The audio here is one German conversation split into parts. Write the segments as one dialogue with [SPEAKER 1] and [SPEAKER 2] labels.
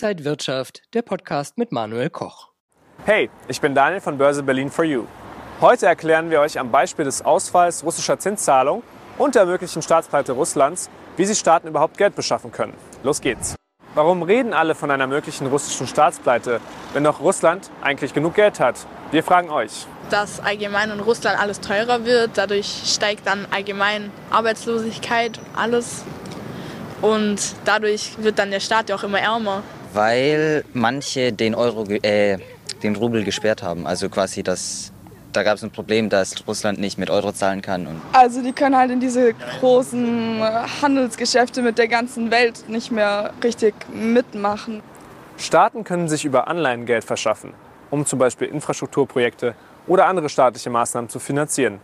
[SPEAKER 1] Inside Wirtschaft, der Podcast mit Manuel Koch.
[SPEAKER 2] Hey, ich bin Daniel von Börse Berlin for You. Heute erklären wir euch am Beispiel des Ausfalls russischer Zinszahlungen und der möglichen Staatspleite Russlands, wie sich Staaten überhaupt Geld beschaffen können. Los geht's. Warum reden alle von einer möglichen russischen Staatspleite, wenn doch Russland eigentlich genug Geld hat? Wir fragen euch.
[SPEAKER 3] Dass allgemein in Russland alles teurer wird, dadurch steigt dann allgemein Arbeitslosigkeit und alles. Und dadurch wird dann der Staat ja auch immer ärmer.
[SPEAKER 4] Weil manche den Euro, äh, den Rubel gesperrt haben. Also quasi das da gab es ein Problem, dass Russland nicht mit Euro zahlen kann.
[SPEAKER 5] also die können halt in diese großen Handelsgeschäfte mit der ganzen Welt nicht mehr richtig mitmachen.
[SPEAKER 2] Staaten können sich über Anleihen Geld verschaffen, um zum Beispiel Infrastrukturprojekte oder andere staatliche Maßnahmen zu finanzieren.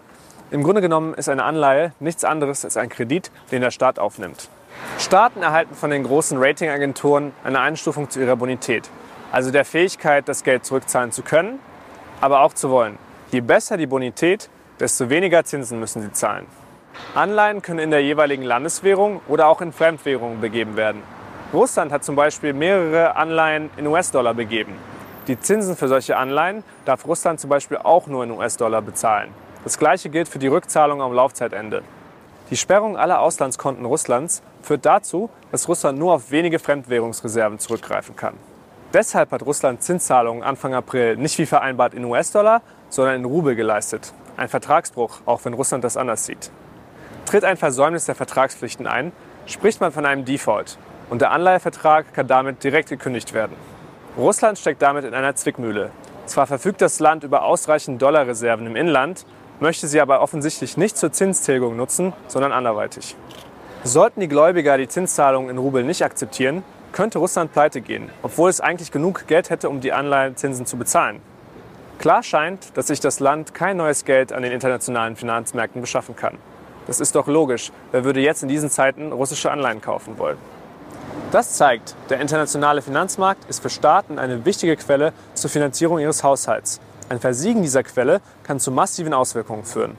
[SPEAKER 2] Im Grunde genommen ist eine Anleihe nichts anderes als ein Kredit, den der Staat aufnimmt. Staaten erhalten von den großen Ratingagenturen eine Einstufung zu ihrer Bonität, also der Fähigkeit, das Geld zurückzahlen zu können, aber auch zu wollen. Je besser die Bonität, desto weniger Zinsen müssen sie zahlen. Anleihen können in der jeweiligen Landeswährung oder auch in Fremdwährungen begeben werden. Russland hat zum Beispiel mehrere Anleihen in US-Dollar begeben. Die Zinsen für solche Anleihen darf Russland zum Beispiel auch nur in US-Dollar bezahlen. Das gleiche gilt für die Rückzahlung am Laufzeitende. Die Sperrung aller Auslandskonten Russlands führt dazu, dass Russland nur auf wenige Fremdwährungsreserven zurückgreifen kann. Deshalb hat Russland Zinszahlungen Anfang April nicht wie vereinbart in US-Dollar, sondern in Rubel geleistet. Ein Vertragsbruch, auch wenn Russland das anders sieht. Tritt ein Versäumnis der Vertragspflichten ein, spricht man von einem Default und der Anleihevertrag kann damit direkt gekündigt werden. Russland steckt damit in einer Zwickmühle. Zwar verfügt das Land über ausreichend Dollarreserven im Inland, möchte sie aber offensichtlich nicht zur Zinstilgung nutzen, sondern anderweitig. Sollten die Gläubiger die Zinszahlungen in Rubel nicht akzeptieren, könnte Russland pleite gehen, obwohl es eigentlich genug Geld hätte, um die Anleihenzinsen zu bezahlen. Klar scheint, dass sich das Land kein neues Geld an den internationalen Finanzmärkten beschaffen kann. Das ist doch logisch. Wer würde jetzt in diesen Zeiten russische Anleihen kaufen wollen? Das zeigt, der internationale Finanzmarkt ist für Staaten eine wichtige Quelle zur Finanzierung ihres Haushalts. Ein Versiegen dieser Quelle kann zu massiven Auswirkungen führen.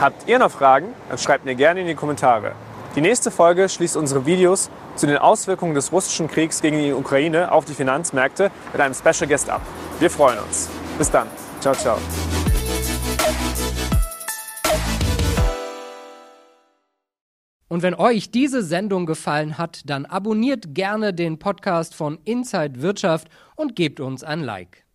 [SPEAKER 2] Habt ihr noch Fragen? Dann schreibt mir gerne in die Kommentare. Die nächste Folge schließt unsere Videos zu den Auswirkungen des russischen Kriegs gegen die Ukraine auf die Finanzmärkte mit einem Special Guest ab. Wir freuen uns. Bis dann. Ciao, ciao.
[SPEAKER 1] Und wenn euch diese Sendung gefallen hat, dann abonniert gerne den Podcast von Inside Wirtschaft und gebt uns ein Like.